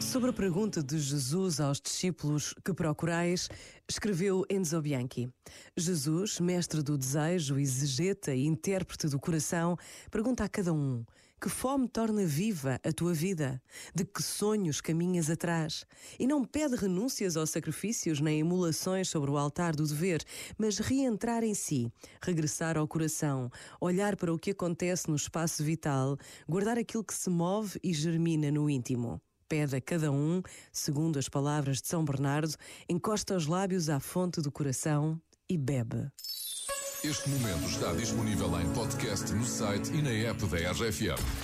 Sobre a pergunta de Jesus aos discípulos que procurais, escreveu Enzo Bianchi. Jesus, mestre do desejo, exegeta e intérprete do coração, pergunta a cada um: que fome torna viva a tua vida? De que sonhos caminhas atrás? E não pede renúncias ou sacrifícios nem emulações sobre o altar do dever, mas reentrar em si, regressar ao coração, olhar para o que acontece no espaço vital, guardar aquilo que se move e germina no íntimo pede a cada um, segundo as palavras de São Bernardo, encosta os lábios à fonte do coração e bebe. Este momento está disponível em podcast no site e na app da RFM.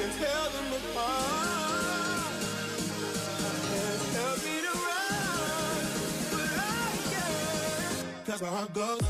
can tell them apart. Tell me to run, but I can't. Cause my heart goes.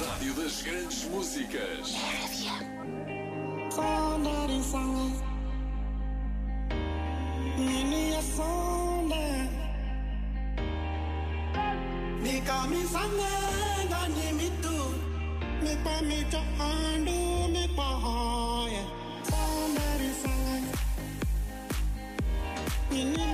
Rádio das grandes músicas. Somebody sang Nini a gani mi tu Mi pa mi cha andu mi pa hoya Somebody sang Nini a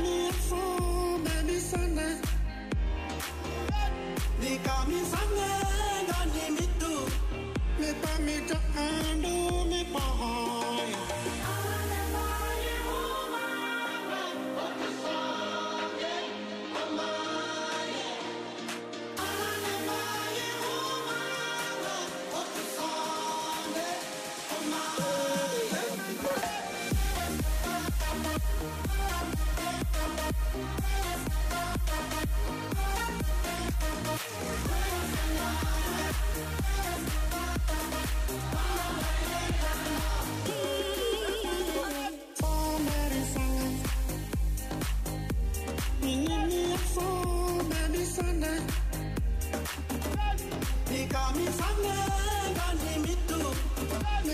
Me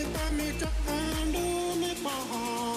tell me to undo me for home.